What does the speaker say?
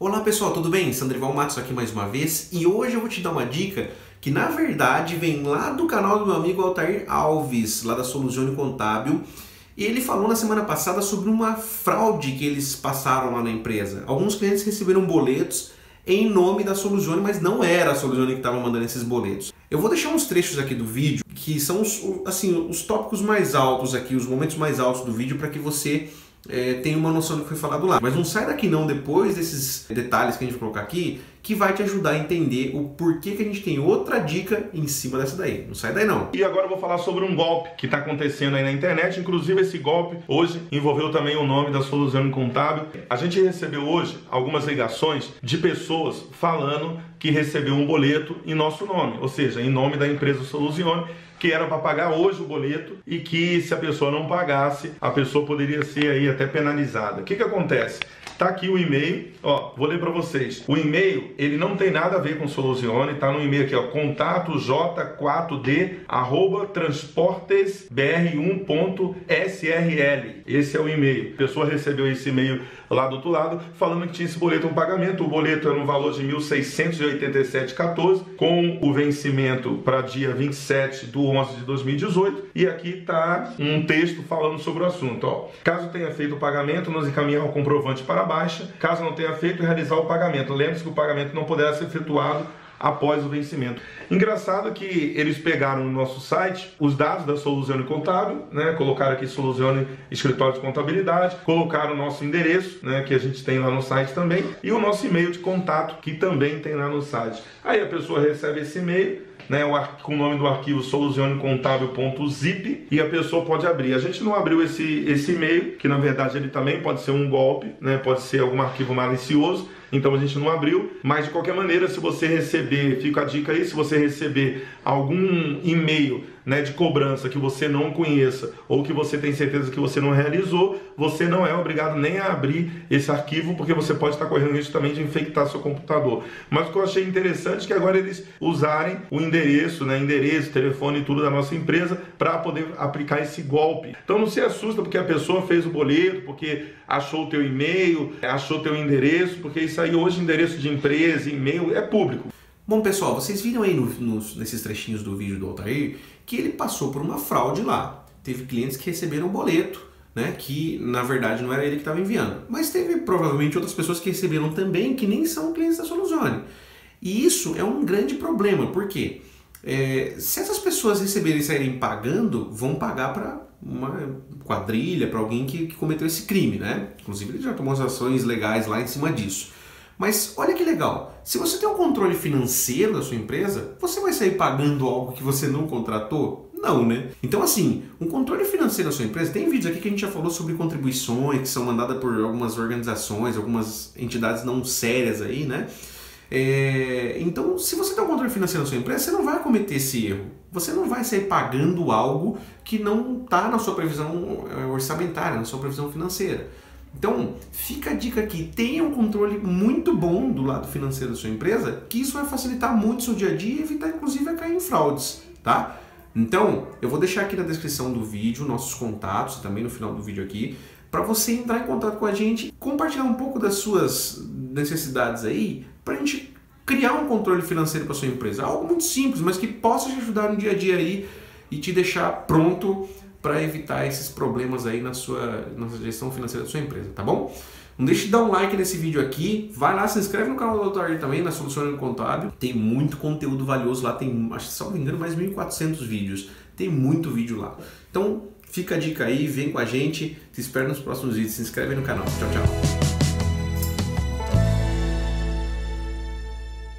Olá pessoal, tudo bem? Sandrival Matos aqui mais uma vez e hoje eu vou te dar uma dica que na verdade vem lá do canal do meu amigo Altair Alves, lá da Soluzione Contábil. E ele falou na semana passada sobre uma fraude que eles passaram lá na empresa. Alguns clientes receberam boletos em nome da Soluzione, mas não era a Soluzione que estava mandando esses boletos. Eu vou deixar uns trechos aqui do vídeo que são os, assim, os tópicos mais altos aqui, os momentos mais altos do vídeo para que você é, tem uma noção do que foi falado lá. Mas não sai daqui não depois desses detalhes que a gente colocar aqui, que vai te ajudar a entender o porquê que a gente tem outra dica em cima dessa daí. Não sai daí não. E agora eu vou falar sobre um golpe que está acontecendo aí na internet. Inclusive esse golpe hoje envolveu também o nome da Soluzione Contábil. A gente recebeu hoje algumas ligações de pessoas falando que recebeu um boleto em nosso nome, ou seja, em nome da empresa Soluzione que era para pagar hoje o boleto e que se a pessoa não pagasse, a pessoa poderia ser aí até penalizada. O que, que acontece? Tá aqui o e-mail, ó, vou ler para vocês. O e-mail, ele não tem nada a ver com Soluzione, tá no e-mail aqui, ó, contato j4d arroba transportesbr1.srl. Esse é o e-mail. A pessoa recebeu esse e-mail lá do outro lado, falando que tinha esse boleto um pagamento. O boleto era um valor de 1.687,14, com o vencimento para dia 27 do 11 de 2018. E aqui tá um texto falando sobre o assunto, ó. Caso tenha feito o pagamento, nos encaminhar o comprovante para baixa. Caso não tenha feito, realizar o pagamento. Lembre-se que o pagamento não poderá ser efetuado após o vencimento. Engraçado que eles pegaram no nosso site os dados da Soluzione Contábil, né? Colocaram aqui Soluzione Escritório de Contabilidade, colocaram o nosso endereço, né? Que a gente tem lá no site também, e o nosso e-mail de contato, que também tem lá no site. Aí a pessoa recebe esse e-mail, né, com o nome do arquivo solucionecontábil.zip e a pessoa pode abrir. A gente não abriu esse, esse e-mail, que na verdade ele também pode ser um golpe, né, pode ser algum arquivo malicioso, então a gente não abriu, mas de qualquer maneira, se você receber, fica a dica aí, se você receber algum e-mail né, de cobrança que você não conheça ou que você tem certeza que você não realizou, você não é obrigado nem a abrir esse arquivo, porque você pode estar correndo risco também de infectar seu computador. Mas o que eu achei interessante é que agora eles usarem o endereço, né, endereço, telefone e tudo da nossa empresa para poder aplicar esse golpe. Então não se assusta porque a pessoa fez o boleto, porque achou o teu e-mail, achou o teu endereço, porque isso aí hoje endereço de empresa, e-mail é público. Bom, pessoal, vocês viram aí no, nos, nesses trechinhos do vídeo do Altair que ele passou por uma fraude lá. Teve clientes que receberam boleto, né, que na verdade não era ele que estava enviando. Mas teve provavelmente outras pessoas que receberam também que nem são clientes da Soluzione. E isso é um grande problema, porque é, se essas pessoas receberem e saírem pagando, vão pagar para uma quadrilha, para alguém que, que, cometeu esse crime, né? Inclusive ele já tomou as ações legais lá em cima disso. Mas olha que legal, se você tem um controle financeiro da sua empresa, você vai sair pagando algo que você não contratou? Não, né? Então, assim, um controle financeiro da sua empresa, tem vídeos aqui que a gente já falou sobre contribuições que são mandadas por algumas organizações, algumas entidades não sérias aí, né? É, então, se você tem um controle financeiro da sua empresa, você não vai cometer esse erro. Você não vai sair pagando algo que não está na sua previsão é, orçamentária, na sua previsão financeira. Então, fica a dica aqui, tenha um controle muito bom do lado financeiro da sua empresa, que isso vai facilitar muito o seu dia a dia e evitar inclusive a cair em fraudes, tá? Então, eu vou deixar aqui na descrição do vídeo nossos contatos, também no final do vídeo aqui, para você entrar em contato com a gente, compartilhar um pouco das suas necessidades aí, para a gente criar um controle financeiro para sua empresa. Algo muito simples, mas que possa te ajudar no dia a dia aí e te deixar pronto para evitar esses problemas aí na sua, na gestão financeira da sua empresa, tá bom? Não deixe de dar um like nesse vídeo aqui, vai lá, se inscreve no canal do Dr. também, na Solução Contábil, tem muito conteúdo valioso lá, tem, acho que se não me engano, mais 1.400 vídeos, tem muito vídeo lá. Então, fica a dica aí, vem com a gente, te espero nos próximos vídeos, se inscreve no canal, tchau, tchau.